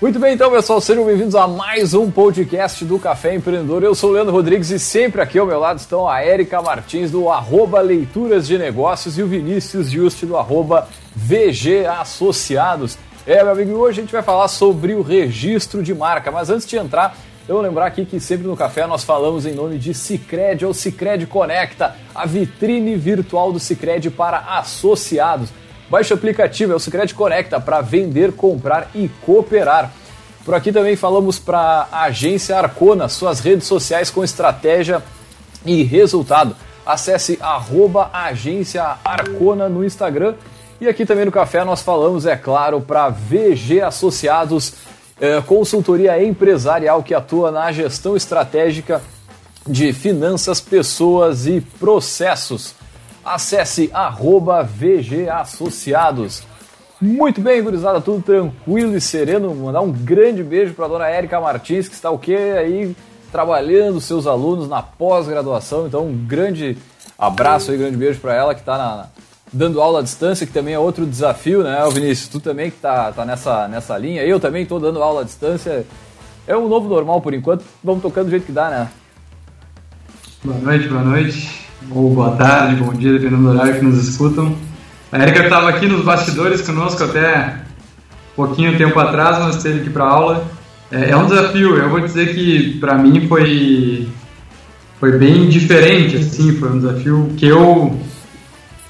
Muito bem, então, pessoal, sejam bem-vindos a mais um podcast do Café Empreendedor. Eu sou o Leandro Rodrigues e sempre aqui ao meu lado estão a Érica Martins, do arroba Leituras de Negócios, e o Vinícius Juste, do arroba VG Associados. É, meu amigo, hoje a gente vai falar sobre o registro de marca, mas antes de entrar, eu vou lembrar aqui que sempre no café nós falamos em nome de Cicred ou Cicred Conecta, a vitrine virtual do Cicred para associados. Baixe o aplicativo, é o Cicred Conecta, para vender, comprar e cooperar. Por aqui também falamos para a agência Arcona, suas redes sociais com estratégia e resultado. Acesse arroba agência Arcona no Instagram. E aqui também no café nós falamos, é claro, para VG Associados, eh, consultoria empresarial que atua na gestão estratégica de finanças, pessoas e processos acesse arroba VG Associados. Muito bem, gurizada, tudo tranquilo e sereno. Mandar um grande beijo para a dona Érica Martins, que está o quê aí trabalhando seus alunos na pós-graduação. Então, um grande abraço aí, grande beijo para ela que está dando aula à distância, que também é outro desafio, né, Vinícius? Tu também que tá, tá nessa, nessa linha. Eu também estou dando aula à distância. É um novo normal por enquanto. Vamos tocando do jeito que dá, né? Boa noite, boa noite ou boa tarde, bom dia, dependendo do horário que nos escutam. A Erika estava aqui nos bastidores conosco até pouquinho tempo atrás, mas esteve aqui para aula. É, é, um desafio, eu vou dizer que para mim foi, foi bem diferente, assim, foi um desafio que eu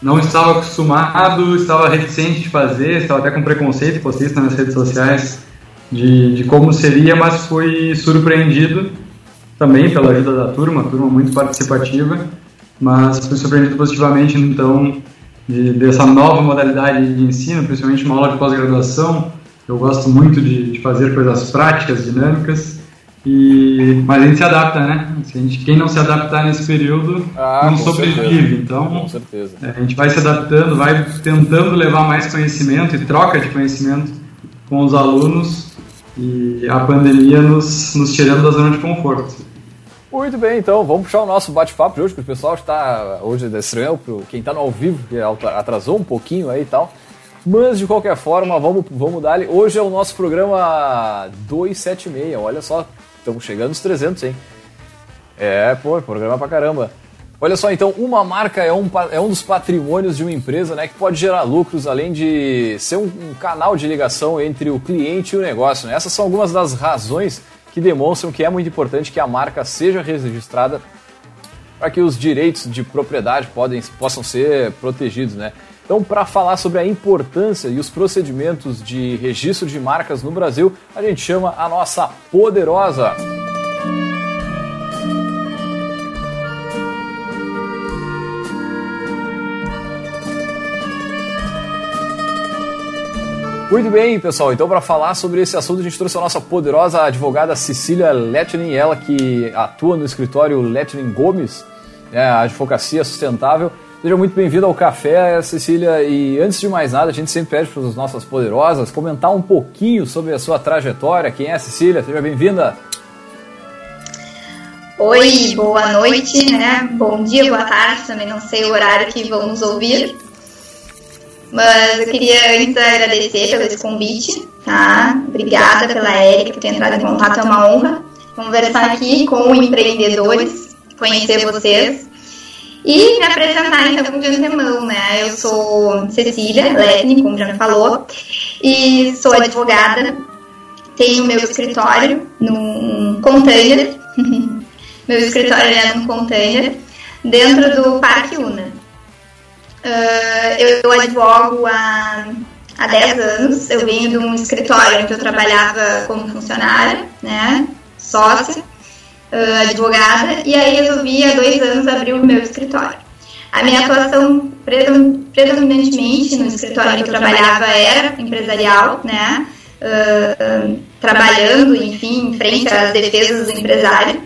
não estava acostumado, estava reticente de fazer, estava até com preconceito, postei isso nas redes sociais, de, de como seria, mas fui surpreendido também pela ajuda da turma, turma muito participativa mas fui surpreendido positivamente, então, de, dessa nova modalidade de ensino, principalmente uma aula de pós-graduação. Eu gosto muito de, de, fazer coisas práticas, dinâmicas, e, mas a gente se adapta, né? A gente, quem não se adaptar nesse período ah, não sobrevive. Então, com certeza. É, a gente vai se adaptando, vai tentando levar mais conhecimento e troca de conhecimento com os alunos, e a pandemia nos, nos tirando da zona de conforto. Muito bem, então vamos puxar o nosso bate-papo de hoje, que o pessoal está hoje é estranho, quem está no ao vivo, que atrasou um pouquinho aí e tal. Mas de qualquer forma, vamos, vamos dar. Hoje é o nosso programa 276, olha só, estamos chegando nos 300, hein? É, pô, programa pra caramba. Olha só, então, uma marca é um, é um dos patrimônios de uma empresa né, que pode gerar lucros, além de ser um, um canal de ligação entre o cliente e o negócio. Né? Essas são algumas das razões que demonstram que é muito importante que a marca seja registrada para que os direitos de propriedade podem, possam ser protegidos, né? Então, para falar sobre a importância e os procedimentos de registro de marcas no Brasil, a gente chama a nossa poderosa Muito bem, pessoal. Então, para falar sobre esse assunto, a gente trouxe a nossa poderosa advogada Cecília Letnin, ela que atua no escritório Letnin Gomes, né, a advocacia sustentável. Seja muito bem-vindo ao café, Cecília. E antes de mais nada, a gente sempre pede para as nossas poderosas comentar um pouquinho sobre a sua trajetória. Quem é a Cecília? Seja bem-vinda. Oi, boa noite, né? Bom dia, boa tarde, também não sei o horário que vão nos ouvir. Mas eu queria antes agradecer pelo esse convite, tá? Obrigada pela Érica por ter entrado em contato, é uma honra conversar aqui com empreendedores, conhecer vocês e me apresentar então de antemão, né? Eu sou Cecília Letni, como já falou, e sou advogada, tenho meu escritório num container, meu escritório é num container, dentro do Parque Una. Uh, eu, advogo há, há 10 anos. Eu venho de um escritório onde eu trabalhava como funcionária, né, sócia, uh, advogada, e aí resolvi há dois anos abrir o meu escritório. A minha atuação predominantemente no escritório que eu trabalhava era empresarial, né, uh, trabalhando, enfim, em frente às defesas do empresário,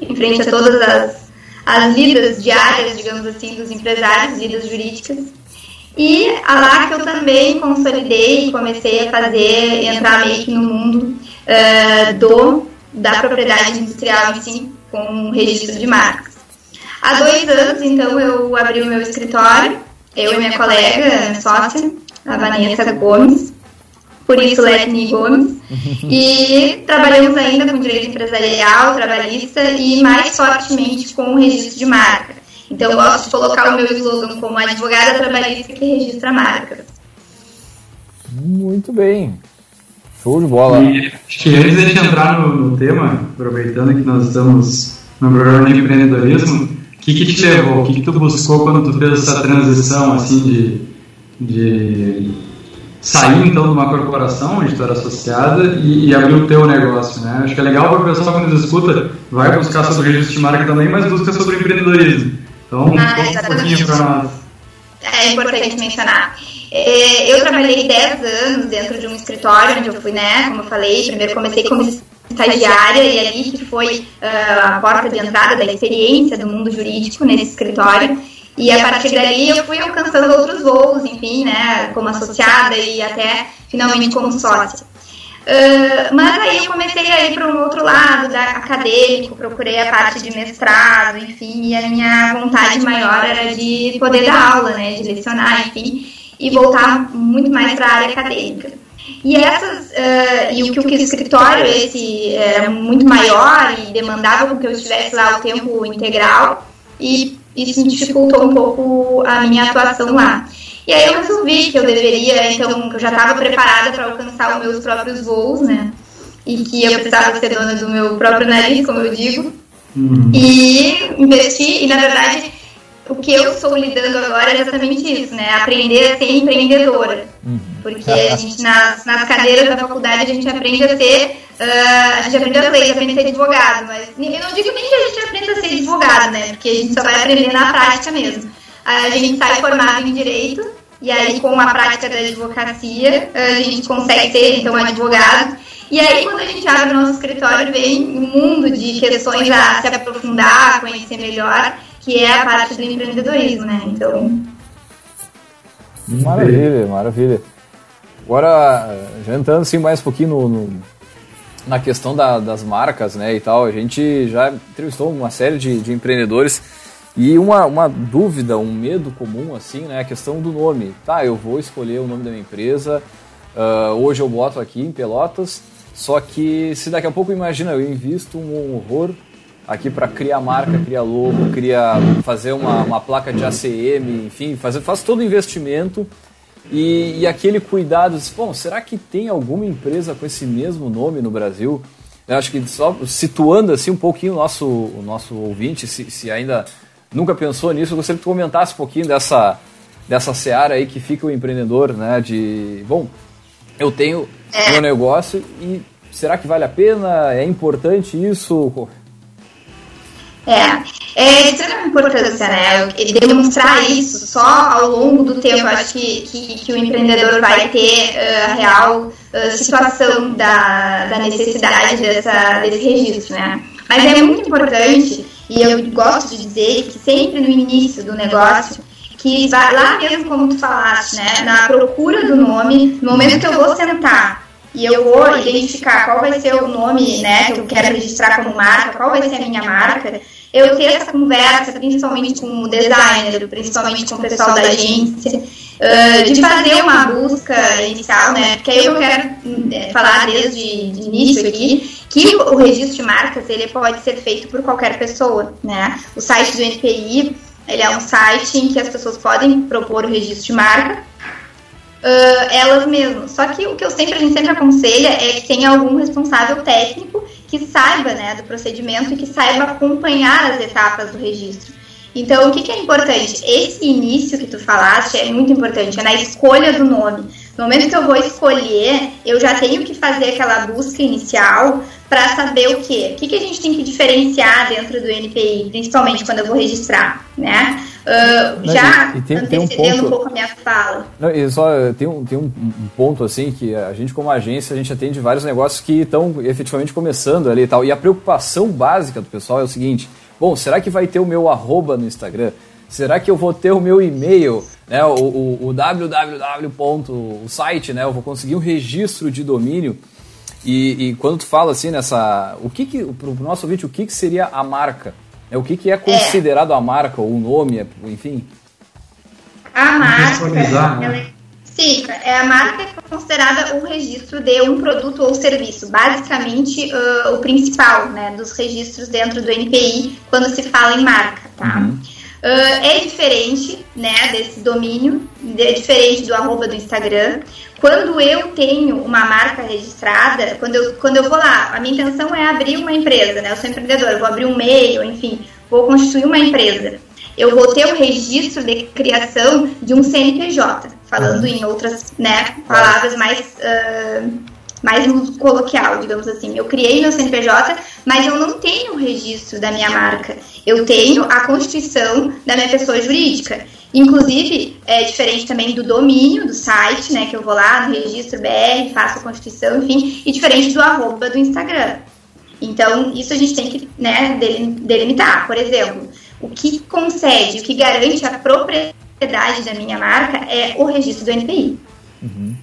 em frente a todas as as lidas diárias, digamos assim, dos empresários, lidas jurídicas. E a lá que eu também consolidei e comecei a fazer, entrar meio que no mundo uh, do, da propriedade industrial em si, com registro de marcas. Há dois anos, então, eu abri o meu escritório, eu e minha colega, minha sócia, a Vanessa Gomes, por isso Letni Gomes. E trabalhamos ainda com direito empresarial, trabalhista e mais fortemente com o registro de marca. Então eu gosto de colocar o meu slogan como advogada trabalhista que registra marcas. Muito bem. Show de bola. E, acho que antes de entrar no, no, tema, aproveitando que nós estamos no programa de empreendedorismo, o que, que te levou? O que, que tu buscou quando tu fez essa transição assim de, de sair então de uma corporação onde tu era associada e, e abrir o teu negócio, né? Acho que é legal para o pessoal quando nos escuta, vai buscar sobre registro de marca também, mas busca sobre empreendedorismo. Então, ah, conta um pouquinho para nós. É importante mencionar. É, eu trabalhei 10 anos dentro de um escritório onde eu fui, né, como eu falei, primeiro comecei como estagiária e ali que foi uh, a porta de entrada da experiência do mundo jurídico nesse escritório. E a partir dali eu fui alcançando outros voos, enfim, né, como associada e até finalmente como sócia. Uh, mas aí eu comecei a ir para um outro lado da acadêmico, procurei a parte de mestrado, enfim, e a minha vontade maior era de poder dar aula, né, de lecionar, enfim e voltar muito mais para a área acadêmica. E essas uh, e o que o escritório esse era muito maior e demandava que eu estivesse lá o tempo integral e isso dificultou um pouco a minha atuação lá. E aí eu resolvi que eu deveria, então, que eu já estava preparada para alcançar os meus próprios voos, né? E que eu precisava ser dona do meu próprio nariz, como eu digo. Uhum. E investi, e na verdade o que eu estou lidando agora é exatamente isso, né? Aprender a ser empreendedora. Uhum. Porque a gente, nas, nas cadeiras da faculdade, a gente aprende a ser. Uh, a gente aprende a ler, aprende a ser advogado. Mas eu não digo nem que a gente aprenda a ser advogado, né? Porque a gente só vai aprender na prática mesmo. A gente sai formado em direito, e aí com a prática da advocacia, a gente consegue ser, então, advogado. E aí, quando a gente abre o nosso escritório, vem um mundo de questões a se aprofundar, conhecer melhor que é a parte do empreendedorismo, né? Então. Maravilha, maravilha. Agora, já entrando assim mais um pouquinho no, no na questão da, das marcas, né, e tal, a gente já entrevistou uma série de, de empreendedores e uma, uma dúvida, um medo comum, assim, né, a questão do nome. Tá, eu vou escolher o nome da minha empresa, uh, hoje eu boto aqui em Pelotas, só que se daqui a pouco, imagina, eu invisto um horror aqui para criar marca, criar logo, criar, fazer uma, uma placa de ACM, enfim, fazer, faz todo o investimento e, e aquele cuidado, bom, será que tem alguma empresa com esse mesmo nome no Brasil? Eu acho que só situando assim um pouquinho o nosso, o nosso ouvinte, se, se ainda nunca pensou nisso, eu gostaria que tu comentasse um pouquinho dessa, dessa seara aí que fica o empreendedor, né, de, bom, eu tenho meu negócio e será que vale a pena? É importante isso? É, é de extrema importância, né? Demonstrar isso só ao longo do tempo, acho que, que, que o empreendedor vai ter uh, a real uh, situação da, da necessidade dessa, desse registro, né? Mas é muito importante, e eu gosto de dizer que sempre no início do negócio, que vai lá mesmo como tu falaste, né? Na procura do nome, no momento que eu vou sentar e eu vou identificar qual vai ser o nome, né, que eu quero registrar como marca, qual vai ser a minha marca, eu ter essa conversa, principalmente com o designer, principalmente com o pessoal da agência, uh, de fazer uma busca inicial, né? Porque aí eu quero é, falar desde de início aqui que o registro de marcas ele pode ser feito por qualquer pessoa, né? O site do NPI ele é um site em que as pessoas podem propor o registro de marca uh, elas mesmas. Só que o que eu sempre, a gente sempre aconselha é que tenha algum responsável técnico que saiba né, do procedimento e que saiba acompanhar as etapas do registro. Então, o que, que, é importante? Esse início que tu falaste é muito importante, é na escolha do nome. No momento que eu vou escolher, eu já tenho que fazer aquela busca inicial para saber o quê? O que, que a gente tem que diferenciar dentro do NPI, principalmente quando eu vou registrar, né? Uh, já e, e tem, tem um, ponto, um, pouco a minha fala. Não, e só tem, um, tem um, um, ponto assim que a gente como agência a gente atende vários negócios que estão efetivamente começando ali e tal. E a preocupação básica do pessoal é o seguinte: bom, será que vai ter o meu arroba no Instagram? Será que eu vou ter o meu e-mail, né, o, o, o www. o site, né, eu vou conseguir um registro de domínio? E, e, quando tu fala assim nessa, o que que para o nosso ouvinte, o que que seria a marca? É, o que, que é considerado é. a marca, ou o nome, enfim? A marca, ela é, sim, Sim, é a marca é considerada o registro de um produto ou serviço, basicamente uh, o principal né, dos registros dentro do NPI quando se fala em marca. Tá? Uhum. Uh, é diferente né, desse domínio, é diferente do arroba do Instagram. Quando eu tenho uma marca registrada, quando eu, quando eu vou lá, a minha intenção é abrir uma empresa, né? Eu sou empreendedora, vou abrir um meio, enfim, vou constituir uma empresa eu vou ter o registro de criação de um CNPJ, falando em outras né, palavras mais, uh, mais coloquial, digamos assim. Eu criei meu CNPJ, mas eu não tenho o registro da minha marca. Eu tenho a constituição da minha pessoa jurídica. Inclusive, é diferente também do domínio do site, né? Que eu vou lá no registro BR, faço a constituição, enfim, e diferente do arroba do Instagram. Então, isso a gente tem que né, delimitar. Por exemplo, o que concede, o que garante a propriedade da minha marca é o registro do NPI. Uhum.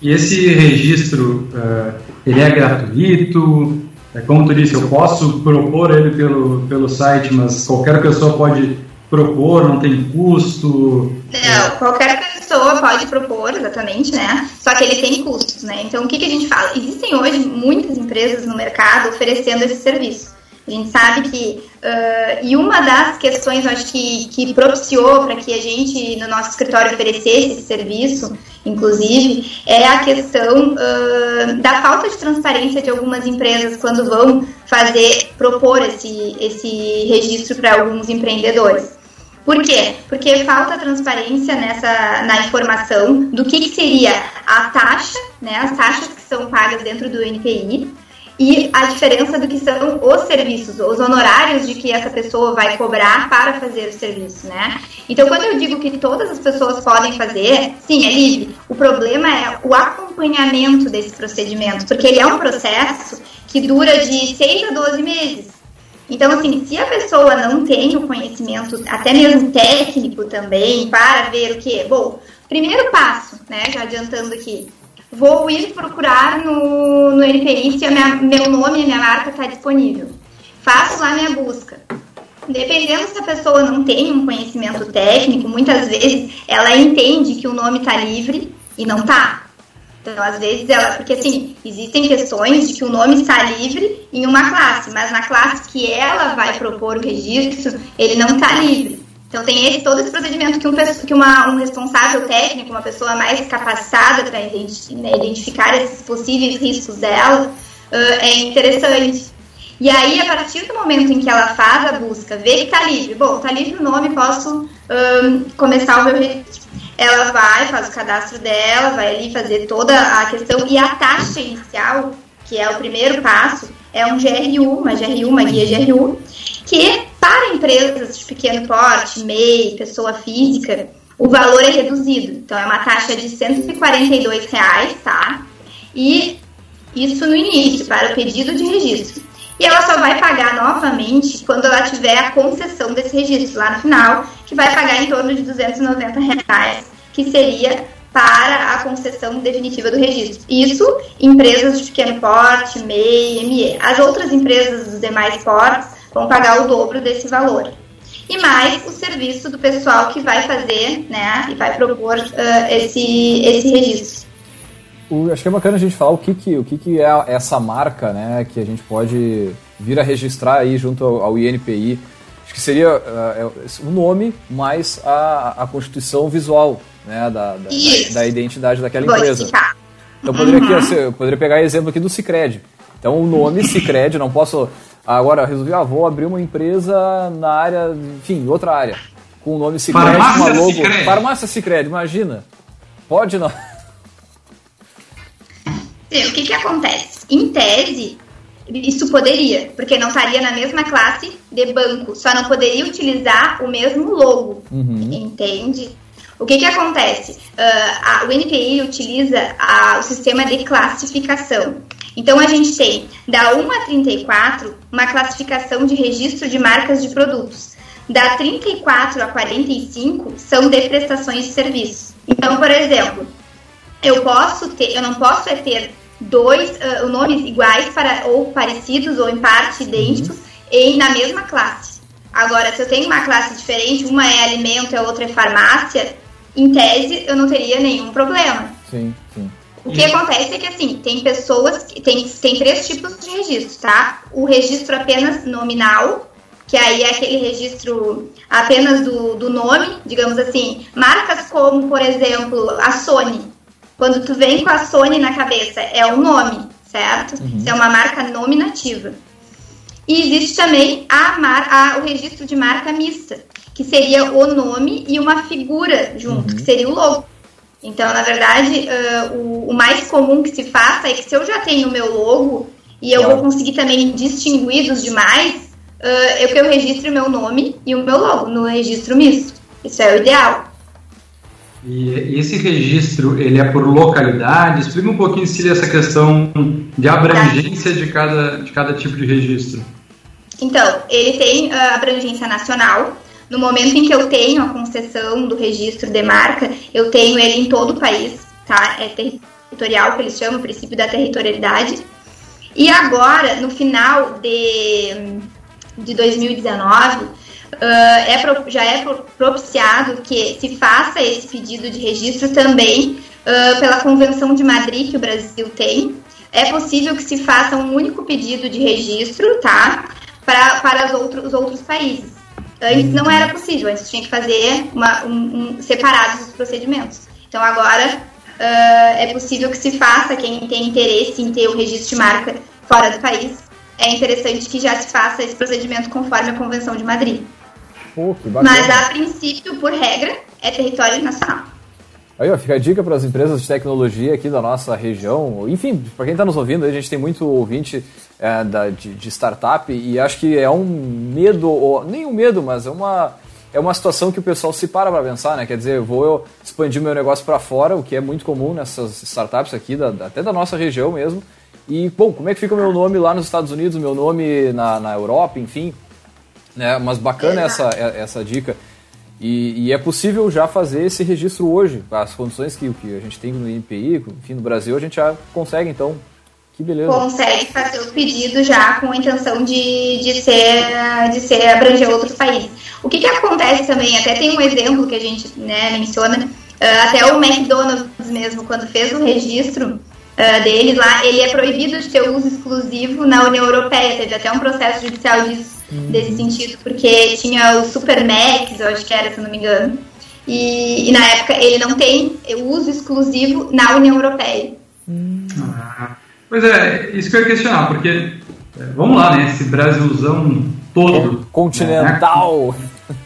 E esse registro, uh, ele é gratuito? É, como tu disse, eu posso propor ele pelo, pelo site, mas qualquer pessoa pode propor, não tem custo? Não, qualquer pessoa pode propor, exatamente, né? Só que ele tem custos, né? Então, o que, que a gente fala? Existem hoje muitas empresas no mercado oferecendo esse serviço. A gente sabe que. Uh, e uma das questões, acho que, que propiciou para que a gente, no nosso escritório, oferecesse esse serviço, inclusive, é a questão uh, da falta de transparência de algumas empresas quando vão fazer, propor esse, esse registro para alguns empreendedores. Por quê? Porque falta transparência nessa, na informação do que, que seria a taxa, né, as taxas que são pagas dentro do NPI, e a diferença do que são os serviços, os honorários de que essa pessoa vai cobrar para fazer o serviço, né? Então, quando eu digo que todas as pessoas podem fazer, sim, é livre. O problema é o acompanhamento desse procedimento, porque ele é um processo que dura de 6 a 12 meses. Então, assim, se a pessoa não tem o conhecimento, até mesmo técnico também, para ver o que, bom, primeiro passo, né, já adiantando aqui, vou ir procurar no, no NPI se a minha, meu nome e minha marca está disponível. Faço lá minha busca. Dependendo se a pessoa não tem um conhecimento técnico, muitas vezes ela entende que o nome está livre e não está. Então, às vezes, ela. Porque, assim, existem questões de que o nome está livre em uma classe, mas na classe que ela vai propor o registro, ele não está livre. Então tem todo esse procedimento que, um, que uma, um responsável técnico, uma pessoa mais capacitada para né, identificar esses possíveis riscos dela, uh, é interessante. E aí, a partir do momento em que ela faz a busca, vê que está livre, bom, está livre o nome, posso um, começar o meu registro. Ela vai, faz o cadastro dela, vai ali fazer toda a questão, e a taxa inicial, que é o primeiro passo, é um GRU, uma GRU, uma guia GRU, que para empresas de pequeno porte, MEI, pessoa física, o valor é reduzido. Então é uma taxa de 142 reais, tá? E isso no início, para o pedido de registro. E ela só vai pagar novamente quando ela tiver a concessão desse registro lá no final, que vai pagar em torno de 290 reais, que seria para a concessão definitiva do registro. Isso empresas de pequeno porte, MEI, ME. As outras empresas dos demais portes vão pagar o dobro desse valor. E mais o serviço do pessoal que vai fazer, né, e vai propor uh, esse, esse registro. O, acho que é bacana a gente falar o que, que, o que, que é essa marca, né, que a gente pode vir a registrar aí junto ao, ao INPI. Acho que seria uh, o nome mais a, a constituição visual, né, da, da, da identidade daquela Vou empresa. Explicar. Então, eu poderia, uhum. aqui, eu poderia pegar exemplo aqui do Cicred. Então, o nome Cicred, não posso Agora, resolvi, ah, vou abrir uma empresa na área, enfim, outra área, com o nome Cicred, com uma logo. Cicred. Farmácia Cicred, imagina. Pode não. Sim, o que que acontece? Em tese, isso poderia, porque não estaria na mesma classe de banco, só não poderia utilizar o mesmo logo, uhum. entende? O que que acontece? Uh, a, o NPI utiliza a, o sistema de classificação. Então, a gente tem da 1 a 34 uma classificação de registro de marcas de produtos. Da 34 a 45 são de prestações de serviços. Então, por exemplo, eu posso ter, eu não posso é ter dois uh, nomes iguais para, ou parecidos ou em parte idênticos uhum. em, na mesma classe. Agora, se eu tenho uma classe diferente, uma é alimento e a outra é farmácia, em tese, eu não teria nenhum problema. Sim, sim. O que acontece é que, assim, tem pessoas que tem, tem três tipos de registro, tá? O registro apenas nominal, que aí é aquele registro apenas do, do nome, digamos assim. Marcas como, por exemplo, a Sony. Quando tu vem com a Sony na cabeça, é o nome, certo? Uhum. Isso é uma marca nominativa. E existe também a mar, a, o registro de marca mista, que seria o nome e uma figura junto, Uhum. que seria o logo. Então, na verdade, uh, o, o, mais comum que se faça é que se eu já tenho o meu logo e eu vou conseguir também distinguir dos demais, uh, eu que eu registre o meu nome e o meu logo no registro misto. Isso é o ideal. E esse registro, ele é por localidade? Explica um pouquinho, Cília, essa questão de abrangência de cada, de cada tipo de registro. Então, ele tem uh, abrangência nacional. No momento em que eu tenho a concessão do registro de marca, eu tenho ele em todo o país, tá? É territorial, que eles chamam, o princípio da territorialidade. E agora, no final de, de 2019, uh, é, já é pro- propiciado que se faça esse pedido de registro também uh, pela Convenção de Madrid que o Brasil tem. É possível que se faça um único pedido de registro, tá? Para, para os outros, os outros países. Antes não era possível, antes tinha que fazer uma, um, um- separados os procedimentos. Então agora ah, é possível que se faça, quem tem interesse em ter o registro de marca fora do país, é interessante que já se faça esse procedimento conforme a Convenção de Madrid. Pô. Mas a princípio, por regra, é território nacional. Aí, ó, fica a dica para as empresas de tecnologia aqui da nossa região. Enfim, para quem está nos ouvindo, a gente tem muito ouvinte é, da- de, de startup e acho que é um medo, ou, nem um medo, mas é uma, é uma situação que o pessoal se para para pensar, né? Quer dizer, vou eu expandir meu negócio para fora, o que é muito comum nessas startups aqui, da- da- até da nossa região mesmo. E, bom, como é que fica o meu nome lá nos Estados Unidos, o meu nome na, na Europa, enfim. Né? Mas bacana essa, essa dica. E, e é possível já fazer esse registro hoje. As condições que, que a gente tem no INPI, enfim, no Brasil, a gente já consegue, então. Que beleza. Consegue fazer o pedido já com a intenção de, de, ser, de ser abranger outros países. O que, que acontece também, até tem um exemplo que a gente né, menciona, ah, até o McDonald's mesmo, quando fez o registro ah, deles lá, ele é proibido de ter uso exclusivo na União Europeia. Teve até um processo judicial disso, desse sentido, porque tinha o Super Max, eu acho que era, se eu não me engano. E, e na época ele não tem uso exclusivo na União Europeia. Ah, Pois é, isso que eu ia questionar, porque, é, vamos lá, né, esse Brasilzão todo. Continental.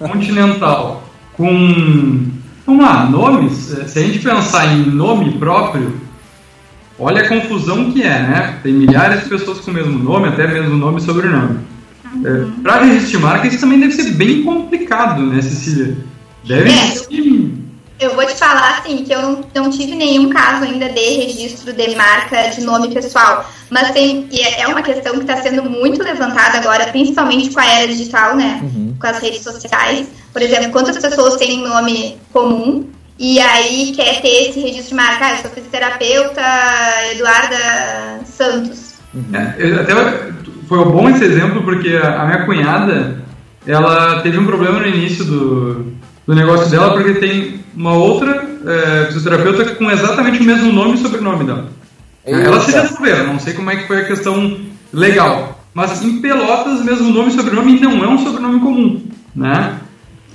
né, continental. Com, vamos lá, nomes, é, se a gente pensar em nome próprio, olha a confusão que é, né? Tem milhares de pessoas com o mesmo nome, até mesmo nome e sobrenome. É, Para registrar marca, isso também deve ser bem complicado, né, Cecília? Deve É. ser. Eu vou te falar assim que eu não, não tive nenhum caso ainda de registro de marca de nome pessoal, mas tem e é é uma questão que está sendo muito levantada agora, principalmente com a era digital, né? Uhum. Com as redes sociais. Por exemplo, quantas pessoas têm nome comum e aí quer ter esse registro de marca? Ah, eu sou fisioterapeuta Eduarda Santos. É, eu- até foi um bom esse exemplo porque a, a minha cunhada ela teve um problema no início do, do negócio dela porque tem uma outra é, fisioterapeuta com exatamente o mesmo nome e sobrenome dela. Ela se Eita. resolveram, não sei como é que foi a questão legal. Mas em Pelotas, mesmo nome e sobrenome não é um sobrenome comum, né?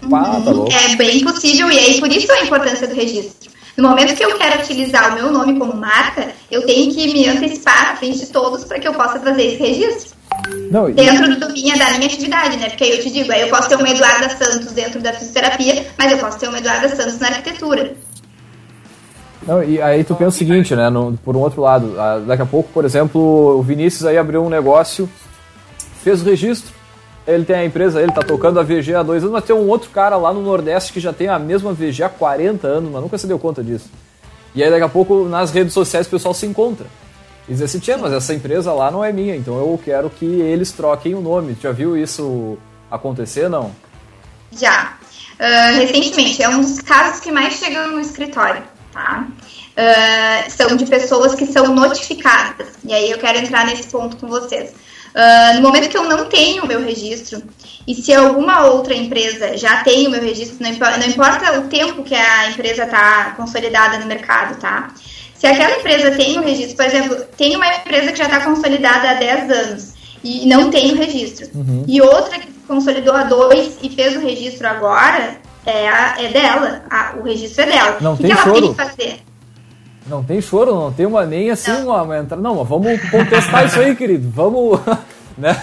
Pá, tá louco. É bem possível e aí por isso a importância do registro. No momento que eu quero utilizar o meu nome como marca, eu tenho que me antecipar à frente de todos para que eu possa fazer esse registro. Não, Dentro do minha, da minha atividade, né? Porque aí eu te digo, aí eu posso ter uma Eduarda Santos dentro da fisioterapia, mas eu posso ter uma Eduarda Santos na arquitetura. Não, e aí tu pensa o seguinte, né? no- por um outro lado, daqui a pouco, por exemplo, o Vinícius aí abriu um negócio, fez o registro, ele tem a empresa, ele tá tocando a VG há dois anos, mas tem um outro cara lá no Nordeste que já tem a mesma VG há 40 anos, mas nunca se deu conta disso. E aí daqui a pouco nas redes sociais o pessoal se encontra. E diz assim, tia, mas essa empresa lá não é minha, então eu quero que eles troquem o nome. Já viu isso acontecer, não? Já. Ah, recentemente, é um dos casos que mais chegam no escritório, tá? Ah, são de pessoas que são notificadas. E aí eu quero entrar nesse ponto com vocês. Uh, no momento que eu não tenho o meu registro, e se alguma outra empresa já tem o meu registro, não, não importa o tempo que a empresa está consolidada no mercado, tá? Se aquela empresa tem o registro, por exemplo, tem uma empresa que já está consolidada há 10 anos e não tem o registro, uhum. e outra que consolidou há dois e fez o registro agora, é, a, é dela, a, o registro é dela. Não o tem que choro. ela tem que fazer? Não tem choro, não tem uma nem assim não. uma, uma entrada. Não, mas vamos contestar isso aí, querido. Vamos. Né?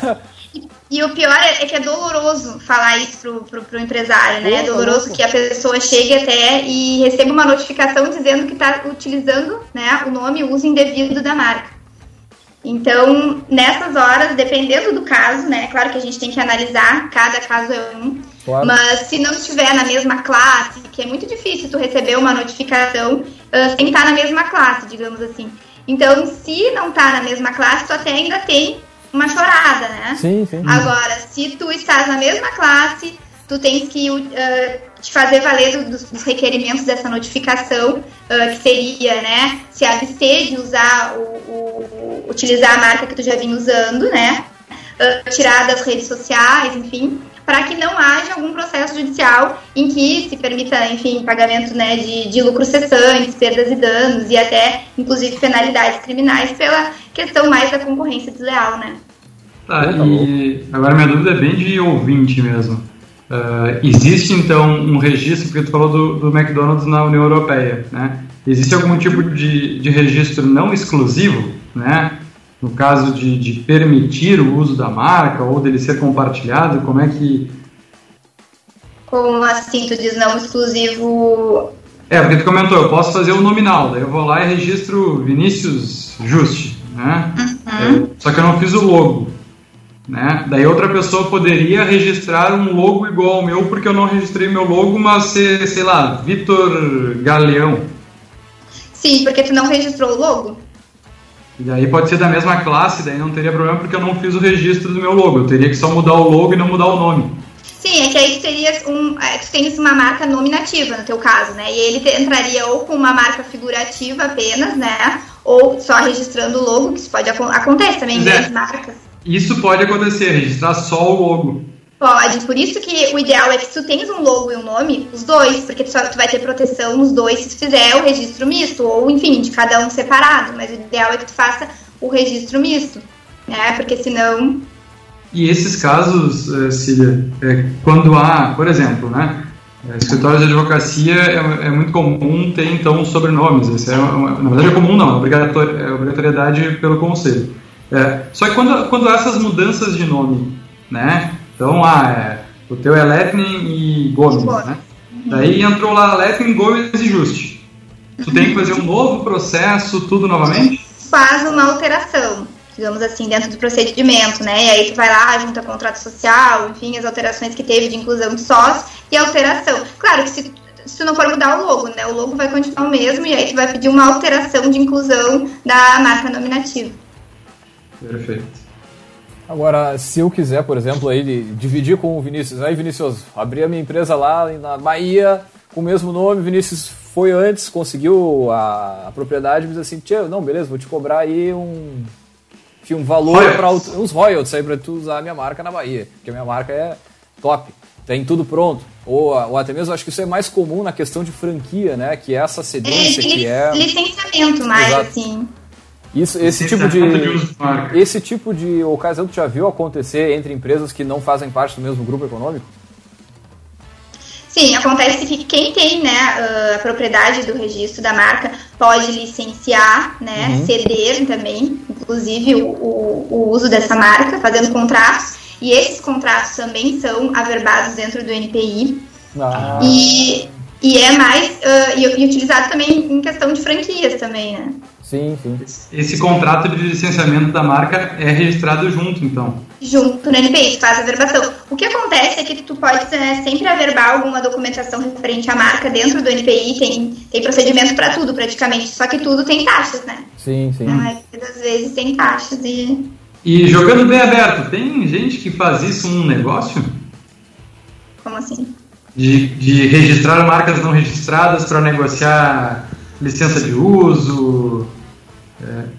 E o pior é, é, que é doloroso falar isso pro, pro, pro empresário, né? É doloroso que a pessoa chegue até e receba uma notificação dizendo que está utilizando né, o nome, o uso indevido da marca. Então, nessas horas, dependendo do caso, né? Claro que a gente tem que analisar, cada caso é um. Claro. Mas se não estiver na mesma classe, que é muito difícil tu receber uma notificação uh, sem estar na mesma classe, digamos assim. Então, se não está na mesma classe, tu até ainda tem uma chorada, né? Sim, sim. Agora, se tu estás na mesma classe, tu tens que uh, te fazer valer dos, dos, requerimentos dessa notificação, uh, que seria, né, se abster de usar o, o, utilizar a marca que tu já vinha usando, né, uh, tirar das redes sociais, enfim, para que não haja algum processo judicial em que se permita, enfim, pagamento né, de, de lucros cessantes, perdas e danos e até, inclusive, penalidades criminais pela questão mais da concorrência desleal, né? Tá, e agora minha dúvida é bem de ouvinte mesmo. Uh, existe então um registro, porque tu falou do, do, McDonald's na União Europeia, né? Existe algum tipo de, de registro não exclusivo, né? No caso de, de permitir o uso da marca ou dele ser compartilhado, como é que. Como assim tu diz não exclusivo? É, porque tu comentou, eu posso fazer o nominal, daí eu vou lá e registro Vinícius Juste, né? Uhum. Só que eu não fiz o logo. Né? Daí outra pessoa poderia registrar um logo igual ao meu, porque eu não registrei meu logo, mas ser, sei lá, Vitor Galeão. Sim, porque tu não registrou o logo. E daí pode ser da mesma classe, daí não teria problema porque eu não fiz o registro do meu logo. Eu teria que só mudar o logo e não mudar o nome. Sim, é que aí tu terias um. É, tu tens uma marca nominativa no teu caso, né? E ele entraria ou com uma marca figurativa apenas, né? Ou só registrando o logo, que isso pode acontece também em grandes marcas. Isso pode acontecer, registrar só o logo. Pode, por isso que o ideal é que se tu tens um logo e um nome, os dois, porque tu, só, tu vai ter proteção nos dois se tu fizer o registro misto, ou enfim, de cada um separado, mas o ideal é que tu faça o registro misto, né? Porque senão. E esses casos, eh, Cília, é, quando há, por exemplo, né? Eh, escritórios de advocacia é, é, muito comum ter então sobrenomes. Isso é uma, na verdade é comum não, é, é obrigatoriedade pelo conselho. É, só que quando, quando há essas mudanças de nome, né? Então, ah, é, o teu é Letnin e Gomes, né? Uhum. Daí entrou lá Letnin, Gomes e Juste. Tu tem que fazer um novo processo, tudo novamente? Faz uma alteração, digamos assim, dentro do procedimento, né? E aí tu vai lá, junta contrato social, enfim, as alterações que teve de inclusão de sócio e alteração. Claro que se se tu não for mudar o logo, né? O logo vai continuar o mesmo e aí tu vai pedir uma alteração de inclusão da marca nominativa. Perfeito. Agora, se eu quiser, por exemplo, aí, dividir com o Vinícius, aí Vinícius, abri a minha empresa lá na Bahia, com o mesmo nome, Vinícius foi antes, conseguiu a, a propriedade, mas assim, tia, não, beleza, vou te cobrar aí um, enfim, um valor para uns royalties aí para tu usar a minha marca na Bahia, porque a minha marca é top, tem tudo pronto. Ou, ou até mesmo, acho que isso é mais comum na questão de franquia, né? Que é essa cedência, é, que é... Licenciamento mais, Exato. assim. Isso, esse tipo de, esse tipo de ocasião tu já viu acontecer entre empresas que não fazem parte do mesmo grupo econômico? Sim, acontece que quem tem né, a propriedade do registro da marca pode licenciar, né, uhum. ceder também, inclusive o, o, o, uso dessa marca, fazendo contratos. E esses contratos também são averbados dentro do NPI. Ah. E, e é mais uh, e, e utilizado também em questão de franquias também, né? Sim, sim. Esse contrato de licenciamento da marca é registrado junto, então? Junto no NPI, faz a averbação. O que acontece é que tu pode né, sempre averbar alguma documentação referente à marca dentro do NPI, tem, tem procedimento para tudo praticamente, só que tudo tem taxas, né? Sim, sim. A maioria das vezes tem taxas e... E jogando bem aberto, tem gente que faz isso um negócio? Como assim? De, de registrar marcas não registradas para negociar licença de uso,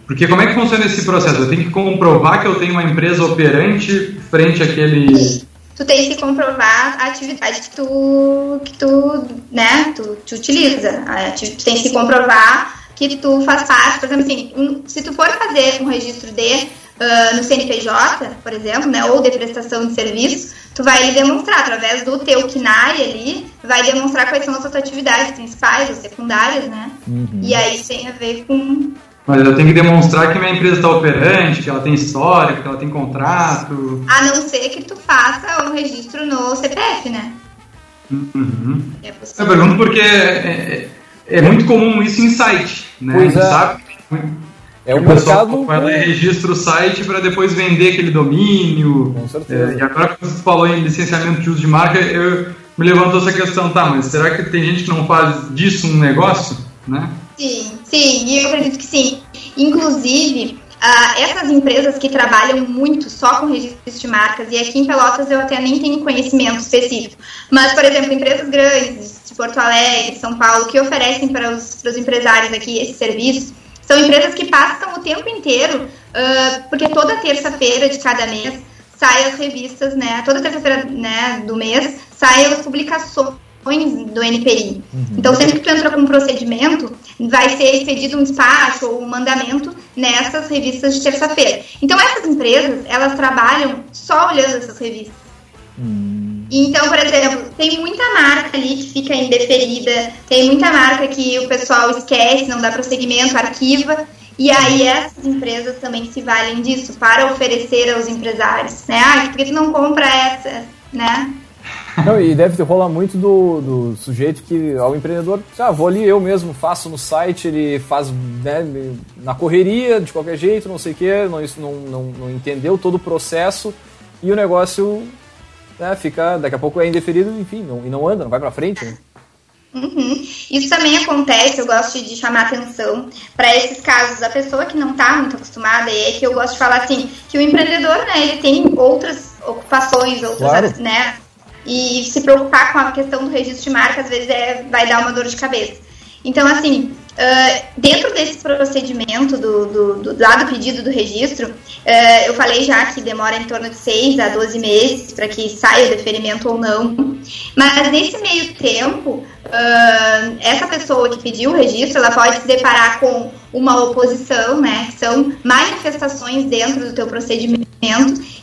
Porque como é que funciona esse processo? Eu tenho que comprovar que eu tenho uma empresa operante frente àquele. Tu tem que comprovar a atividade que tu, que tu, né, tu, tu utiliza. Tu tem que comprovar que tu faz parte, por exemplo, assim, se tu for fazer um registro de uh, no CNPJ, por exemplo, né, ou de prestação de serviço, tu vai demonstrar através do teu KNAI ali, vai demonstrar quais são as suas atividades principais ou secundárias, né? Uhum. E aí tem a ver com mas eu tenho que demonstrar que minha empresa está operante, que ela tem histórico, que ela tem contrato. A não ser que tu faça um registro no CPF, né? Uhum. É eu pergunto porque é, é, é, muito comum isso em site, né? Pois é. sabe? É o mercado. Ela registra o site para depois vender aquele domínio. Com certeza. É, e agora que você falou em licenciamento de uso de marca, eu me levantou essa questão, tá? Mas será que tem gente que não faz disso um negócio, né? Sim, sim, eu acredito que sim. Inclusive, uh, essas empresas que trabalham muito só com registro de marcas, e aqui em Pelotas eu até nem tenho conhecimento específico, mas, por exemplo, empresas grandes de Porto Alegre, São Paulo, que oferecem para os, para os empresários aqui esse serviço, são empresas que passam o tempo inteiro, uh, porque toda terça-feira de cada mês saem as revistas, né? Toda terça-feira né, do mês saem as publicações do NPI. Uhum. Então, sempre que tu entra com um procedimento, vai ser expedido um despacho ou um mandamento nessas revistas de terça-feira. Então, essas empresas, elas trabalham só olhando essas revistas. Uhum. Então, por exemplo, tem muita marca ali que fica indeferida, tem muita marca que o pessoal esquece, não dá prosseguimento, arquiva. E aí essas empresas também se valem disso para oferecer aos empresários, né? Ah, por que tu não compra essa, né? Não, e deve rolar muito do, do sujeito que, ao empreendedor, ah, vou ali eu mesmo, faço no site, ele faz né, na correria, de qualquer jeito, não sei o quê, não, não, não, não entendeu todo o processo e o negócio né, fica, daqui a pouco é indeferido, enfim, não, e não anda, não vai para frente. Né? Uhum. Isso também acontece, eu gosto de chamar atenção para esses casos, a pessoa que não está muito acostumada, e é que eu gosto de falar assim, que o empreendedor, né, ele tem outras ocupações, outras, claro. né, e se preocupar com a questão do registro de marca, às vezes é, vai dar uma dor de cabeça. Então, assim, uh, dentro desse procedimento do, do, do, pedido do registro, uh, eu falei já que demora em torno de 6 a 12 meses para que saia o deferimento ou não. Mas nesse meio tempo, uh, essa pessoa que pediu o registro, ela pode se deparar com uma oposição, né, que são manifestações dentro do teu procedimento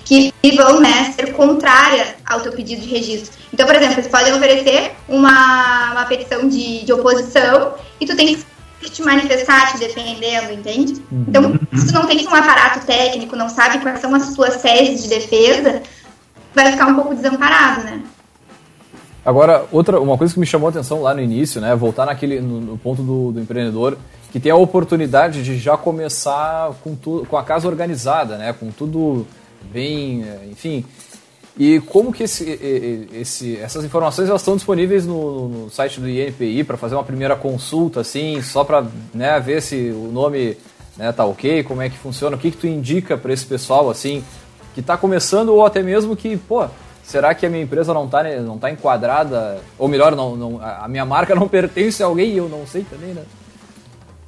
que vão né, ser contrária ao teu pedido de registro. Então, por exemplo, eles podem oferecer uma, uma petição de, de oposição e tu tem que te manifestar te defendendo, entende? Uhum. Então, se tu não tem um aparato técnico, não sabe quais são as suas teses de defesa, vai ficar um pouco desamparado, né? Agora, outra, uma coisa que me chamou a atenção lá no início, né, voltar naquele, no, no ponto do, do, empreendedor, que tem a oportunidade de já começar com, tu, com a casa organizada, né, com tudo bem, enfim. E como que esse, esse, essas informações elas estão disponíveis no, no site do INPI para fazer uma primeira consulta, assim, só para né, ver se o nome né, tá ok, como é que funciona, o que, que tu indica para esse pessoal, assim, que está começando ou até mesmo que, pô, será que a minha empresa não está não tá enquadrada, ou melhor, não, não, a minha marca não pertence a alguém e eu não sei também, né?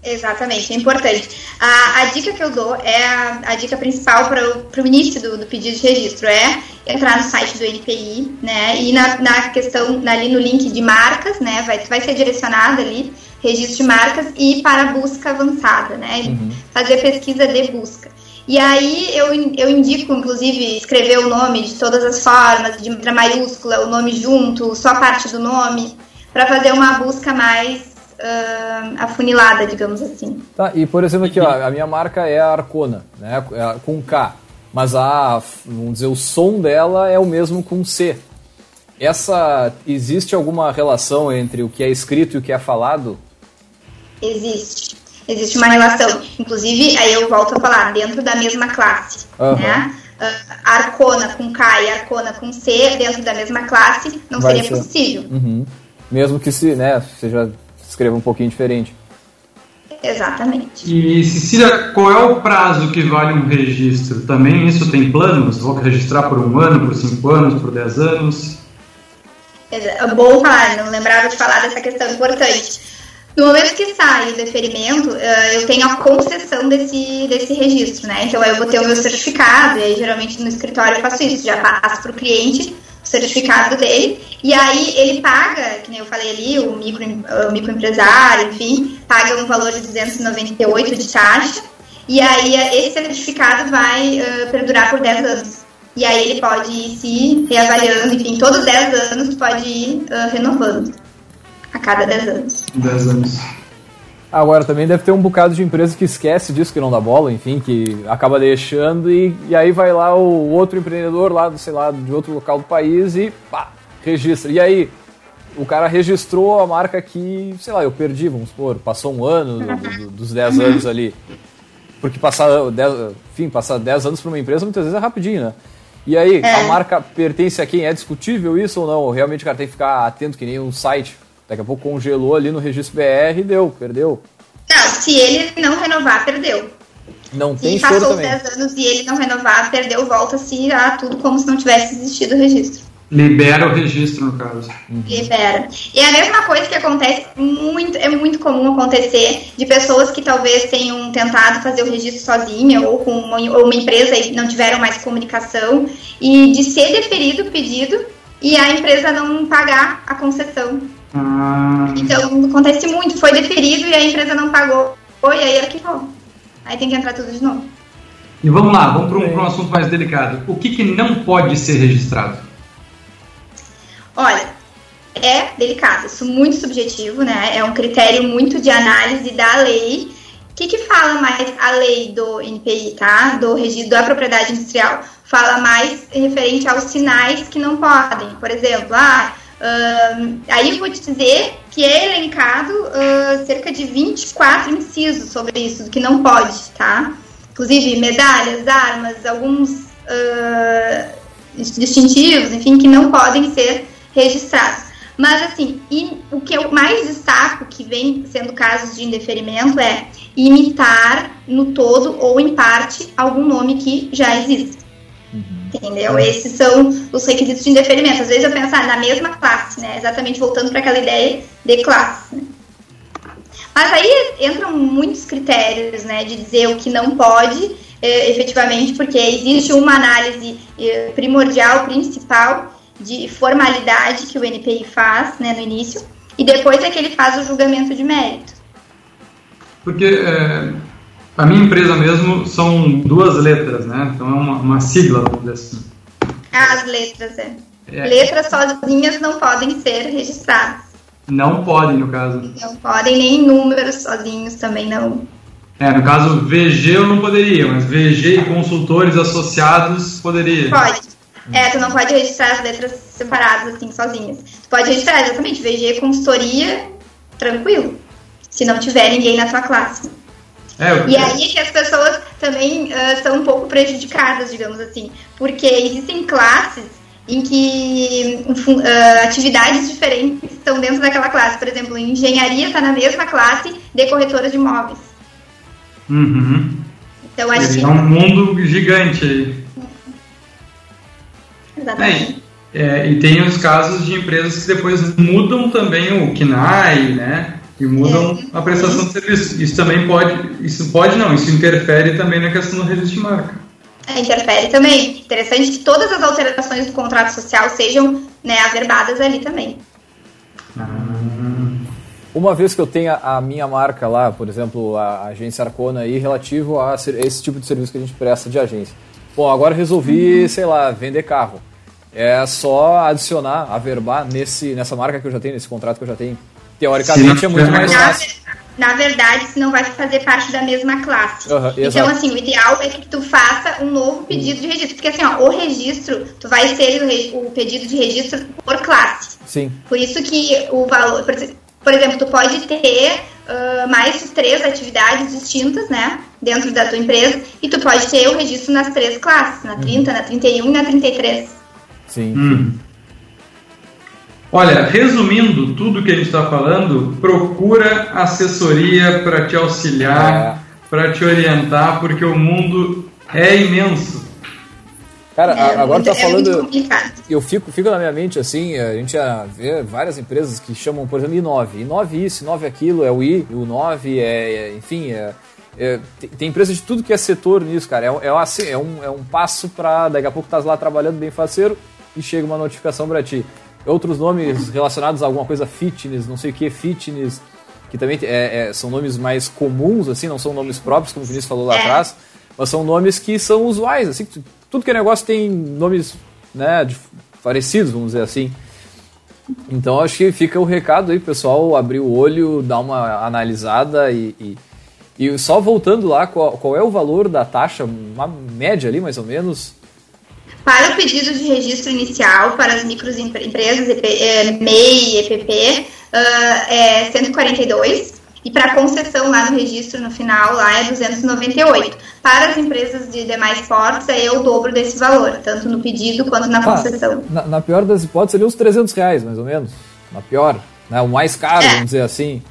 Exatamente, é importante. A, a dica que eu dou é a, a dica principal para o início do, do, pedido de registro, é entrar no site do NPI, né, e na, na questão, ali no link de marcas, né, vai, vai ser direcionado ali, registro de marcas, e para busca avançada, né, uhum. fazer pesquisa de busca. E aí eu, eu indico, inclusive, escrever o nome de todas as formas, de letra maiúscula, o nome junto, só parte do nome, para fazer uma busca mais uh, afunilada, digamos assim. Tá, e por exemplo aqui, ó, a minha marca é a Arcona, né, é com K, mas a, vamos dizer, o som dela é o mesmo com C. Essa, existe alguma relação entre o que é escrito e o que é falado? Existe. Existe uma relação. Inclusive, aí eu volto a falar, dentro da mesma classe, uhum. né? Uh, Arcona com K e Arcona com C dentro da mesma classe não Vai seria ser. possível. Uhum. Mesmo que se, né, seja escreva um pouquinho diferente. Exatamente. E Cecília, qual é o prazo que vale um registro? Também isso tem planos? Vou registrar por um ano, por cinco anos, por dez anos? É bom falar, não lembrava de falar dessa questão importante. No momento que sai o deferimento, uh, eu tenho a concessão desse, desse registro, né? Então eu vou ter o meu certificado, e aí geralmente no escritório eu faço isso, já passo para o cliente certificado dele, e aí ele paga, que nem eu falei ali, o, micro, o microempresário, enfim, paga um valor de 298 de taxa, e aí esse certificado vai uh, perdurar por 10 anos. E aí ele pode ir se reavaliando, enfim, todos os 10 anos pode ir uh, renovando. A cada 10 anos. 10 anos. Agora, também deve ter um bocado de empresa que esquece disso, que não dá bola, enfim, que acaba deixando e, e aí vai lá o outro empreendedor lá, sei lá, de outro local do país e pá, registra. E aí, o cara registrou a marca que, sei lá, eu perdi, vamos supor, passou um ano do, do, dos 10 anos ali. Porque passar 10, enfim, passar 10 anos para uma empresa muitas vezes é rapidinho, né? E aí, é. a marca pertence a quem? É discutível isso ou não? Realmente o cara tem que ficar atento que nem um site. Daqui a pouco congelou ali no registro BR e deu, perdeu. Não, se ele não renovar, perdeu. Não tem Se passou os 10 anos e ele não renovar, perdeu, volta-se a tudo como se não tivesse existido o registro. Libera o registro, no caso. Uhum. Libera. E é a mesma coisa que acontece, muito, é muito comum acontecer de pessoas que talvez tenham tentado fazer o registro sozinha ou com uma, ou uma empresa e não tiveram mais comunicação e de ser deferido o pedido e a empresa não pagar a concessão. Ah. Então acontece muito, foi deferido e a empresa não pagou, e aí arquivou. Aí tem que entrar tudo de novo. E vamos lá, vamos para um, um, assunto mais delicado. O que, que não pode ser registrado? Olha, é delicado, isso muito subjetivo, né? É um critério muito de análise da lei. O que, que fala mais a lei do NPI, tá? Do registro da propriedade industrial? Fala mais referente aos sinais que não podem. Por exemplo, ah, uh, aí vou te dizer que é elencado uh, cerca de 24 incisos sobre isso, que não pode, tá? Inclusive medalhas, armas, alguns uh, distintivos, enfim, que não podem ser registrados. Mas, assim, o que eu mais destaco, que vem sendo casos de indeferimento, é imitar no todo ou em parte algum nome que já existe. Entendeu? Esses são os requisitos de indeferimento. Às vezes eu penso ah, na mesma classe, né? Exatamente voltando para aquela ideia de classe. Né? Mas aí entram muitos critérios, né, de dizer o que não pode, eh, efetivamente, porque existe uma análise eh, primordial, principal, de formalidade que o NPI faz né, no início, e depois é que ele faz o julgamento de mérito. Porque é, a minha empresa mesmo são duas letras, né? Então é uma, uma sigla, vamos dizer assim. As letras, é. é. Letras sozinhas não podem ser registradas. Não podem, no caso. Não podem, nem números sozinhos também não. É, no caso, VG eu não poderia, mas VG e consultores associados poderia. Pode. É, tu não pode registrar as letras separadas, assim, sozinhas. Tu pode registrar exatamente VG consultoria, tranquilo. Se não tiver ninguém na tua classe. É. E aí que as pessoas também uh, são um pouco prejudicadas, digamos assim. Porque existem classes em que uh, atividades diferentes estão dentro daquela classe. Por exemplo, engenharia está na mesma classe de corretora de imóveis. Uhum. Então, acho que... É um mundo gigante aí. Exatamente. É, é, e tem os casos de empresas que depois mudam também o KNAI, né? E mudam é. a prestação de serviço. Isso também pode, isso pode não, isso interfere também na questão do registro de marca. É, interfere também. Interessante que todas as alterações do contrato social sejam né, averbadas ali também. Ah. Uma vez que eu tenha a minha marca lá, por exemplo, a agência Arcona aí, relativo a esse tipo de serviço que a gente presta de agência. Bom, agora resolvi, uhum. sei lá, vender carro. É só adicionar, averbar nesse, nessa marca que eu já tenho, nesse contrato que eu já tenho. Teoricamente Sim. é muito mais fácil. Na verdade, se não vai fazer parte da mesma classe. Uhum, então, assim, o ideal é que tu faça um novo pedido de registro. Porque, assim, ó, o registro, tu vai ter o, o pedido de registro por classe. Sim. Por isso que o valor... Por, por exemplo, tu pode ter uh, mais de três atividades distintas, né? Dentro da tua empresa. E tu pode ter o registro nas três classes. Na 30, uhum. na 31 e na 33. Sim. Hum. Olha, resumindo tudo que a gente está falando, procura assessoria para te auxiliar, é. para te orientar, porque o mundo é imenso. Cara, é, agora muito, tá falando. É eu fico, fico na minha mente assim, a gente vê várias empresas que chamam, por exemplo, I9. I9 isso, I9 aquilo, é o I, o 9, é, é enfim, é, é, tem, tem empresa de tudo que é setor nisso, cara. É, é, assim, é, um, é um passo para daqui a pouco tá lá trabalhando bem faceiro e chega uma notificação para ti. Outros nomes relacionados a alguma coisa fitness, não sei o que, fitness, que também é, é, são nomes mais comuns, assim, não são nomes próprios, como o Vinícius falou lá é. atrás, mas são nomes que são usuais, assim, tudo que é negócio tem nomes né, parecidos, vamos dizer assim. Então acho que fica o recado aí, pessoal, abrir o olho, dar uma analisada e, e, e só voltando lá, qual, qual, é o valor da taxa, uma média ali mais ou menos? Para o pedido de registro inicial para as microempresas, MEI e EPP, uh, é 142 e para concessão lá no registro no final lá é 298. Para as empresas de demais portes é o dobro desse valor, tanto no pedido quanto na ah, concessão. Na, na, pior das hipóteses seria uns 300 reais, mais ou menos. Na pior, né? o mais caro, é. vamos dizer assim.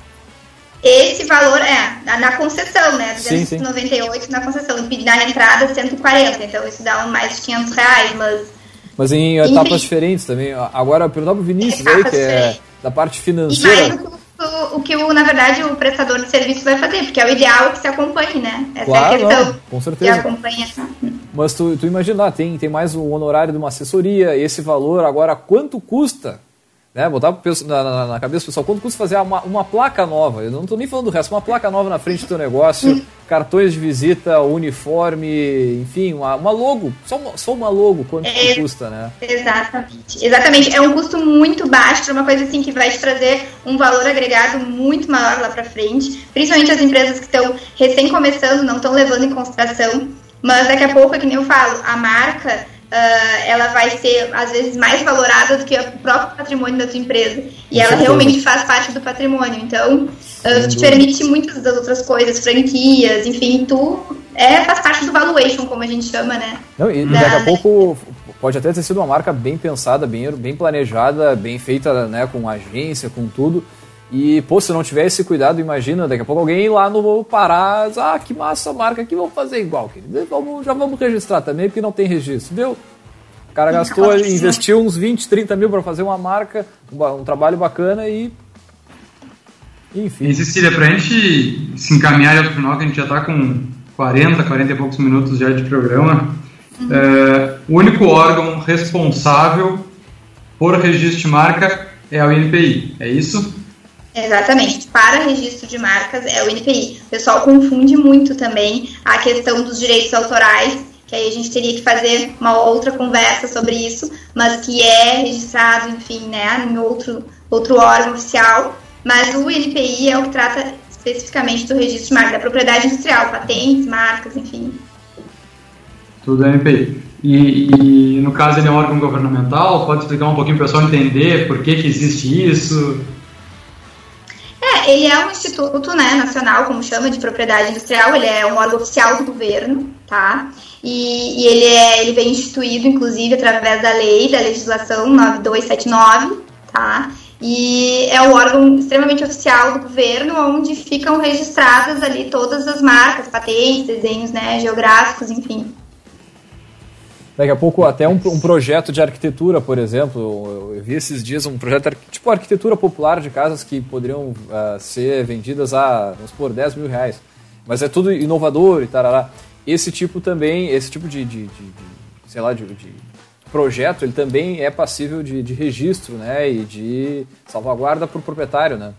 Esse valor é na concessão, né? 298 sim, sim. na concessão. E na entrada 140, então isso dá mais de 500 reais, mas... Mas em etapas Enfim. diferentes também. Agora, perguntar pro Vinícius aí, que é da parte financeira o que, o, na verdade, o prestador de serviço vai fazer, porque é o ideal que se acompanhe, né? Essa claro, é a questão. Não, com certeza. acompanha. Mas tu, tu imagina, tem, tem mais o honorário de uma assessoria, esse valor, agora quanto custa né, botar na, na, na, cabeça do pessoal quanto custa fazer uma, uma placa nova. Eu não estou nem falando do resto, uma placa nova na frente do teu negócio, cartões de visita, uniforme, enfim, uma, uma logo, só uma, só uma logo, quanto é, custa, né? Exatamente. Exatamente. É um custo muito baixo, é uma coisa assim que vai te trazer um valor agregado muito maior lá para frente, principalmente as empresas que estão recém começando, não estão levando em consideração. Mas daqui a pouco, é que nem eu falo, a marca uh, ela vai ser, às vezes, mais valorada do que o próprio patrimônio da tua empresa. E ela realmente faz parte do patrimônio. Então, uh, te permite muitas das outras coisas, franquias, enfim, tu é, faz parte do valuation, como a gente chama, né? Não, e da, daqui a pouco pode até ter sido uma marca bem pensada, bem, bem planejada, bem feita né, com agência, com tudo. E, pô, se não tiver esse cuidado, imagina, daqui a pouco alguém lá no Pará, ah, que massa a marca aqui, vamos fazer igual, querido. Vamos, já vamos registrar também, porque não tem registro, viu? O cara gastou, investiu uns 20, 30 mil para fazer uma marca, um trabalho bacana e. Enfim. E Cecília, pra gente se encaminhar ao final, que a gente já tá com 40, 40 e poucos minutos já de programa, uhum. é, o único órgão responsável por registro de marca é o INPI, é isso? Exatamente. Para registro de marcas é o INPI. O pessoal confunde muito também a questão dos direitos autorais, que aí a gente teria que fazer uma outra conversa sobre isso, mas que é registrado, enfim, né, em outro, outro órgão oficial. Mas o INPI é o que trata especificamente do registro de marca, da propriedade industrial, patentes, marcas, enfim. Tudo é INPI. E, e, no caso ele é um órgão governamental, pode explicar um pouquinho para o pessoal entender por que, que existe isso? Ele é um instituto né, nacional, como chama, de propriedade industrial, ele é um órgão oficial do governo, tá? E, e ele, é, ele vem instituído, inclusive, através da lei, da legislação 9279, tá? E é um órgão extremamente oficial do governo, onde ficam registradas ali todas as marcas, patentes, desenhos né, geográficos, enfim. Daqui a pouco até um, um projeto de arquitetura, por exemplo. Eu, vi esses dias um projeto tipo arquitetura popular de casas que poderiam uh, ser vendidas a, vamos por 10 mil reais. Mas é tudo inovador e tal. Esse tipo também, esse tipo de, de, de, de sei lá, de, projeto, ele também é passível de, de registro, né? E de salvaguarda para o proprietário, né?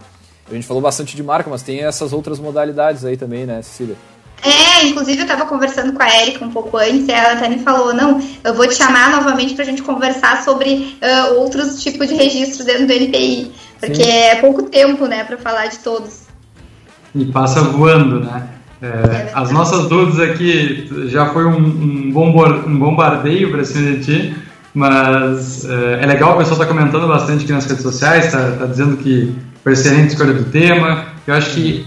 A gente falou bastante de marca, mas tem essas outras modalidades aí também, né, Cecília? É, inclusive eu tava conversando com a Erika um pouco antes, e ela até me falou, não, eu vou te chamar novamente pra gente conversar sobre uh, outros tipos de registros dentro do NPI, porque Sim. é pouco tempo, né, pra falar de todos. E passa voando, né? É, é as nossas dúvidas aqui já foi um, um, um bombardeio para cima de ti, mas é, é legal, o pessoal está comentando bastante aqui nas redes sociais, está tá dizendo que foi excelente escolha do tema. Eu acho que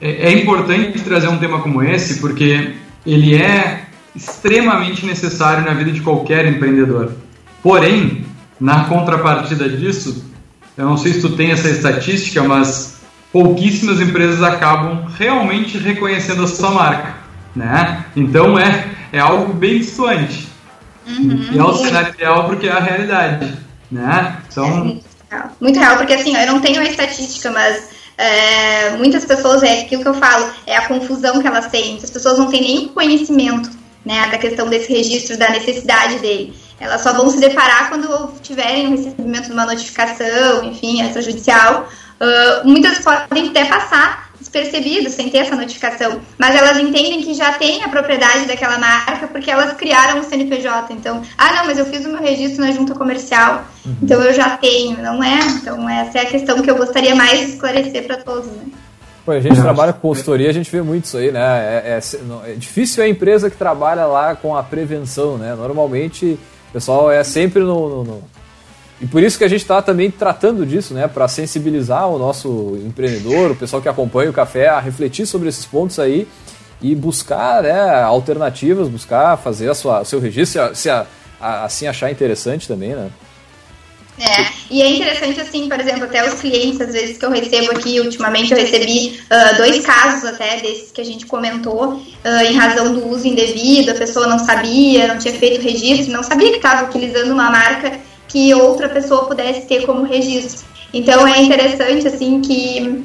é, é importante trazer um tema como esse porque ele é extremamente necessário na vida de qualquer empreendedor. Porém, na contrapartida disso, eu não sei se tu tem essa estatística, mas pouquíssimas empresas acabam realmente reconhecendo a sua marca, né? Então é, é algo bem distante. Uhum. E é o cenário ideal porque é a realidade, né? Então... É muito real. muito real, porque assim, eu não tenho a estatística, mas é, muitas pessoas, é aquilo que eu falo, é a confusão que elas têm. Muitas pessoas não têm nem conhecimento né, da questão desse registro, da necessidade dele. Elas só vão se deparar quando tiverem o recebimento de uma notificação, enfim, extrajudicial. Uh, muitas podem até passar despercebido, sem ter essa notificação, mas elas entendem que já tem a propriedade daquela marca porque elas criaram o CNPJ. Então, ah, não, mas eu fiz o meu registro na junta comercial, uhum. então eu já tenho, não é? Então, essa é a questão que eu gostaria mais de esclarecer para todos. Né? Pô, a gente trabalha com consultoria, a gente vê muito isso aí, né? É, é, é difícil a empresa que trabalha lá com a prevenção, né? Normalmente o pessoal é sempre no, no, no... E por isso que a gente está também tratando disso, né? Para sensibilizar o nosso empreendedor, o pessoal que acompanha o café, a refletir sobre esses pontos aí e buscar né, alternativas, buscar fazer a sua, seu registro, se, se a, a, assim achar interessante também, né? É, e é interessante, assim, por exemplo, até os clientes, às vezes que eu recebo aqui, ultimamente eu recebi uh, dois casos até desses que a gente comentou, uh, em razão do uso indevido, a pessoa não sabia, não tinha feito registro, não sabia que estava utilizando uma marca que outra pessoa pudesse ter como registro. Então é interessante, assim, que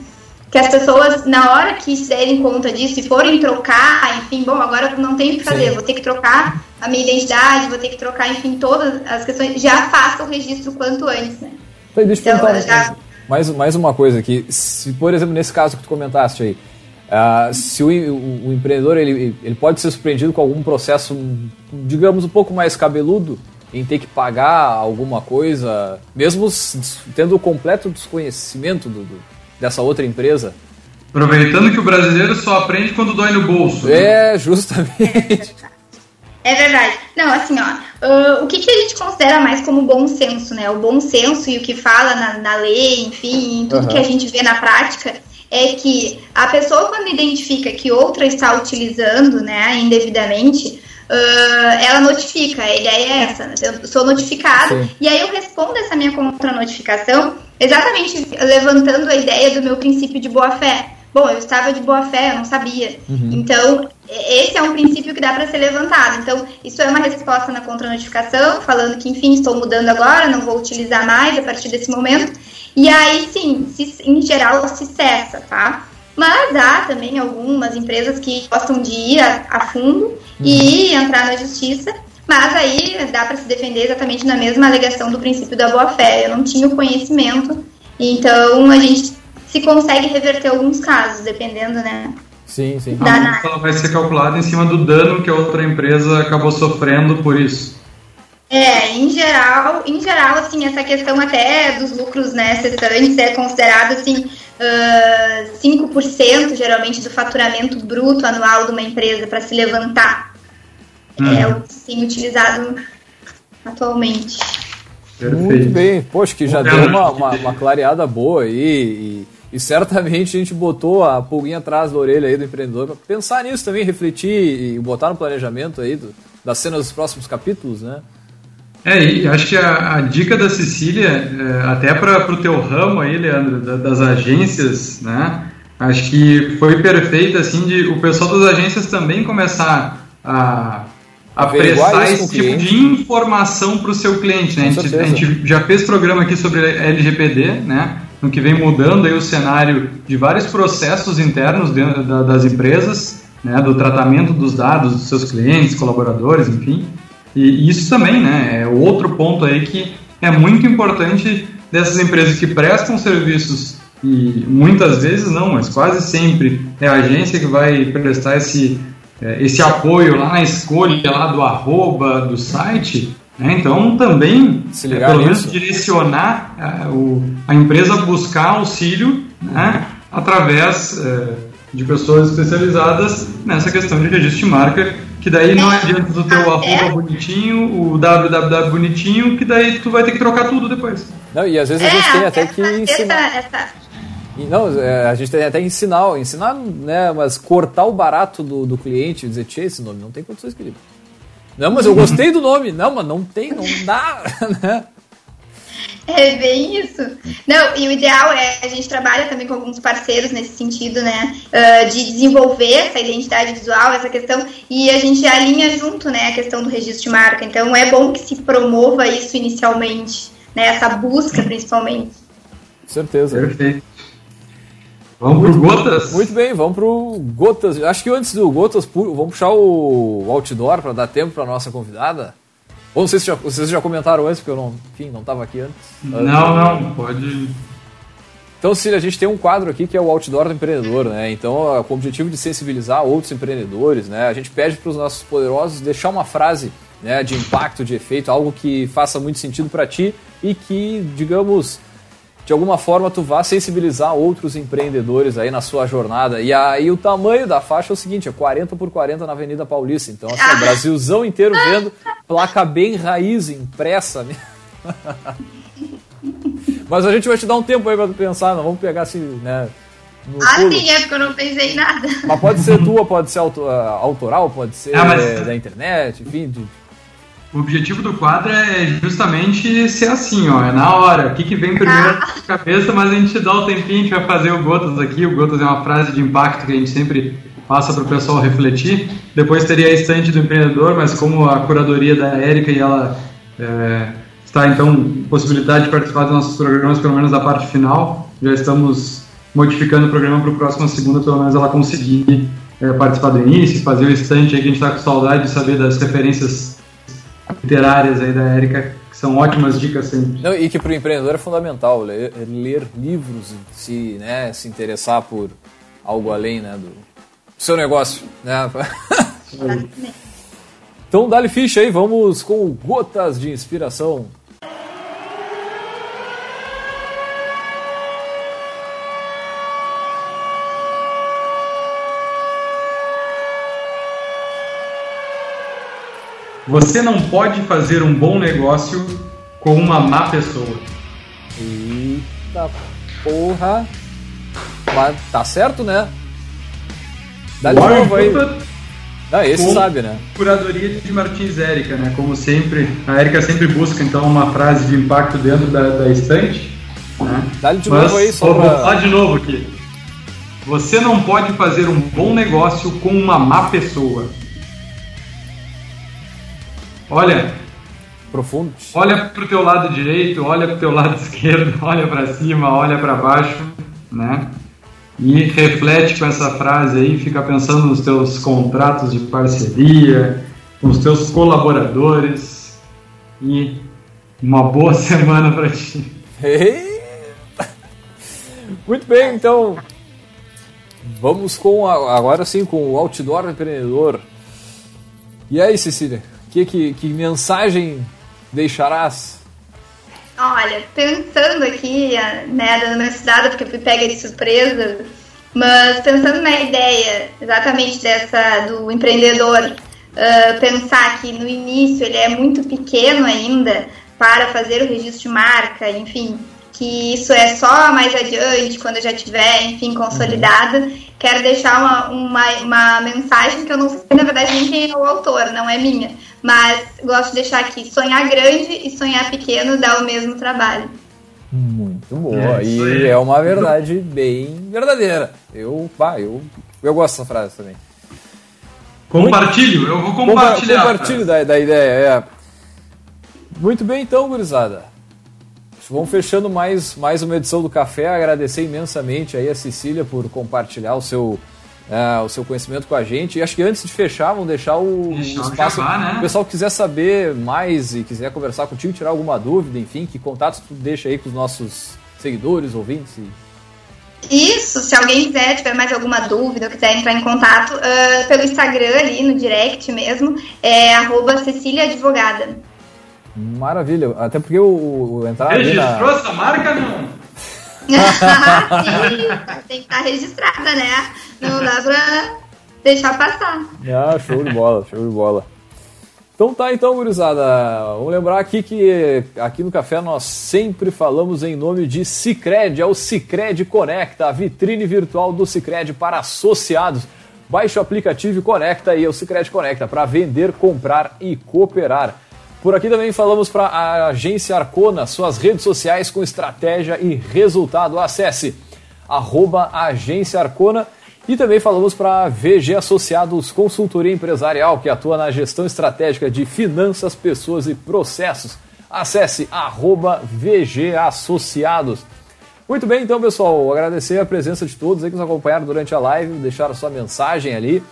que as pessoas, na hora que se derem conta disso e forem trocar, enfim, bom, agora não tenho o que fazer, Sim. vou ter que trocar a minha identidade, vou ter que trocar, enfim, todas as questões, já faça o registro quanto antes, né? Então, deixa eu então, já... mais, mais uma coisa aqui, se, por exemplo, nesse caso que tu comentaste aí, uh, se o, o, o, empreendedor ele, ele pode ser surpreendido com algum processo, digamos, um pouco mais cabeludo, em ter que pagar alguma coisa, mesmo tendo o completo desconhecimento do, do dessa outra empresa. Aproveitando que o brasileiro só aprende quando dói no bolso. Né? É, justamente. É verdade. Não, assim, ó, uh, o que, que, a gente considera mais como bom senso, né? O bom senso e o que fala na, na lei, enfim, tudo uhum. que a gente vê na prática, é que a pessoa, quando identifica que outra está utilizando, né, indevidamente, uh, ela notifica. A ideia é essa, né? eu sou notificada, Sim. e aí eu respondo essa minha contra-notificação exatamente levantando a ideia do meu princípio de boa-fé. Bom, eu estava de boa fé, eu não sabia. Uhum. Então, esse é um princípio que dá para ser levantado. Então, isso é uma resposta na contra-notificação, falando que, enfim, estou mudando agora, não vou utilizar mais a partir desse momento. E aí, sim, se, em geral, se cessa, tá? Mas há também algumas empresas que gostam de ir a, a fundo uhum. e entrar na justiça mas aí dá para se defender exatamente na mesma alegação do princípio da boa-fé. Eu não tinha o conhecimento, então a gente se consegue reverter alguns casos, dependendo, né? Sim, sim. Da a ela vai ser calculada em cima do dano que a outra empresa acabou sofrendo por isso. É, em geral, em geral, assim, essa questão até dos lucros né, cessantes é considerado assim, uh, 5% geralmente do faturamento bruto anual de uma empresa para se levantar. Hum. É o que tem utilizado atualmente. Perfeito. Muito bem, poxa, que já deu uma, uma, uma clareada boa aí e, e, certamente a gente botou a pulguinha atrás da orelha aí do empreendedor para pensar nisso também, refletir e botar no planejamento aí do, das cenas dos próximos capítulos, né? É, e acho que a, a dica da Cecília, é, até para o teu ramo aí, Leandro, da, das agências, né? Acho que foi perfeita, assim, de o pessoal das agências também começar a a prestar esse tipo de informação para o seu cliente. Né? A gente, a, gente, já fez programa aqui sobre LGPD, né? no que vem mudando aí o cenário de vários processos internos dentro da, das empresas, né? do tratamento dos dados dos seus clientes, colaboradores, enfim. E isso também né? é outro ponto aí que é muito importante dessas empresas que prestam serviços e muitas vezes não, mas quase sempre é a agência que vai prestar esse é, esse apoio lá na escolha lá do arroba do site, né? então também Se ligar é, pelo menos direcionar a, é, o, a empresa buscar auxílio né? através de pessoas especializadas nessa questão de registro de marca, que daí não é adianta do teu arroba bonitinho, o www bonitinho, que daí tu vai ter que trocar tudo depois. Não, e às vezes a gente tem até que ensinar. Essa, essa não, é, a gente tem até que ensinar, ensinar, né, mas cortar o barato do, do cliente e dizer, tchê, esse nome não tem condições, querido. Não, mas eu gostei do nome. Não, mas não tem, não dá, né? É bem isso. Não, e o ideal é, a gente trabalha também com alguns parceiros nesse sentido, né? Uh, de desenvolver essa identidade visual, essa questão, e a gente alinha junto, né, a questão do registro de marca. Então é bom que se promova isso inicialmente, né? Essa busca principalmente. Certeza. Perfeito. Vamos muito, pro Gotas? Muito bem, vamos pro Gotas. Acho que antes do Gotas, vamos puxar o outdoor para dar tempo para nossa convidada. Ou se já, vocês já comentaram antes, porque eu não, enfim, não estava aqui antes. Não, não, pode. Então, Cília, a gente tem um quadro aqui que é o Outdoor do Empreendedor, né? Então, com o objetivo de sensibilizar outros empreendedores, né? A gente pede para os nossos poderosos deixar uma frase né, de impacto, de efeito, algo que faça muito sentido para ti e que, digamos, de alguma forma tu vá sensibilizar outros empreendedores aí na sua jornada. E aí o tamanho da faixa é o seguinte, é 40 por 40 na Avenida Paulista. Então, assim, o Brasilzão inteiro vendo placa bem raiz impressa. Né? Mas a gente vai te dar um tempo aí pra tu pensar, não vamos pegar assim, né? ah, pulo. sim, é porque eu não pensei em nada. Mas pode ser tua, pode ser autoral, pode ser ah, mas... da internet, enfim, de o objetivo do quadro é justamente ser assim, ó, é na hora. O que, que vem primeiro ah. na cabeça, mas a gente dá o tempinho, a gente vai fazer o Gotas aqui. O Gotas é uma frase de impacto que a gente sempre passa para o pessoal refletir. Depois teria a estante do empreendedor, mas como a curadoria da Érica e ela é, está então possibilidade de participar dos nossos programas, pelo menos da parte final, já estamos modificando o programa para o próximo segunda, pelo menos ela conseguir é, participar do início, fazer o estante aí que a gente está com saudade de saber das referências literárias aí da Érica, que são ótimas dicas sempre. Não, e que para o empreendedor é fundamental ler, ler livros, se, né, se interessar por algo além né, do seu negócio. Né? então, dá-lhe ficha aí, vamos com gotas de inspiração. Você não pode fazer um bom negócio com uma má pessoa. Eita porra. Mas tá certo, né? Dá de novo aí. Ah, esse sabe, né? Curadoria de Martins Érica, né? Como sempre, a Érica sempre busca então uma frase de impacto dentro da, da estante. Né? Dá de Mas, novo aí, só. Vou falar de novo aqui. Você não pode fazer um bom negócio com uma má pessoa. Olha, profundo. Olha para o teu lado direito, olha para o teu lado esquerdo, olha para cima, olha para baixo, né? E reflete com essa frase aí, fica pensando nos teus contratos de parceria, com os teus colaboradores e uma boa semana para ti. Muito bem, então vamos com a, agora sim com o outdoor empreendedor. E aí, Cecília? Que, que, que mensagem deixarás? Olha, pensando aqui, né, dando uma estudada, porque eu fui pega de surpresa, mas pensando na ideia exatamente dessa do empreendedor, uh, pensar que no início ele é muito pequeno ainda para fazer o registro de marca, enfim, que isso é só mais adiante, quando já tiver, enfim, consolidado. Quero deixar uma, uma, uma mensagem que eu não sei, na verdade, nem quem é o autor, não é minha mas gosto de deixar aqui: sonhar grande e sonhar pequeno dá o mesmo trabalho. Muito boa. É, e é uma verdade bem verdadeira. Eu, pá, eu, eu gosto dessa frase também. Compartilho, eu vou compartilhar. Compartilho da, da ideia, é. Muito bem, então, gurizada. Vamos fechando mais, mais uma edição do Café. Agradecer imensamente aí a Cecília por compartilhar o seu é, o seu conhecimento com a gente. E acho que antes de fechar, vamos deixar o Deixar espaço. O, né? o pessoal que quiser saber mais e quiser conversar contigo, tirar alguma dúvida, enfim, que contatos tu deixa aí com os nossos seguidores, ouvintes? Isso, se alguém quiser, tiver mais alguma dúvida ou quiser entrar em contato, uh, pelo Instagram ali, no direct mesmo, é arroba Cecília Advogada. Maravilha, até porque o, o entrar Registrou na... essa marca, não? Sim, tem que estar registrada, né? Não dá pra deixar passar. Ah, show de bola, show de bola. Então tá então, gurizada. Vamos lembrar aqui que aqui no Café nós sempre falamos em nome de Cicred, é o Cicred Conecta, a vitrine virtual do Cicred para associados. Baixe o aplicativo e conecta aí, é o Cicred Conecta, para vender, comprar e cooperar. Por aqui também falamos para a agência Arcona, suas redes sociais com estratégia e resultado. Acesse arroba agência Arcona e também falamos para a VG Associados Consultoria Empresarial, que atua na gestão estratégica de finanças, pessoas e processos. Acesse arroba VG Associados. Muito bem, então, pessoal, agradecer a presença de todos aí que nos acompanharam durante a live, deixaram sua mensagem ali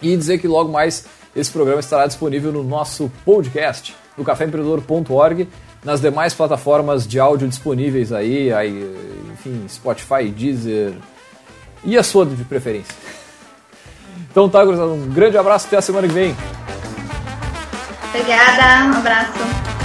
e dizer que logo mais esse programa estará disponível no nosso podcast, no caféempreendedor.org, nas demais plataformas de áudio disponíveis aí, aí, enfim, Spotify, Deezer e a sua de preferência. Então tá, gurizada, um grande abraço até a semana que vem. Obrigada, um abraço.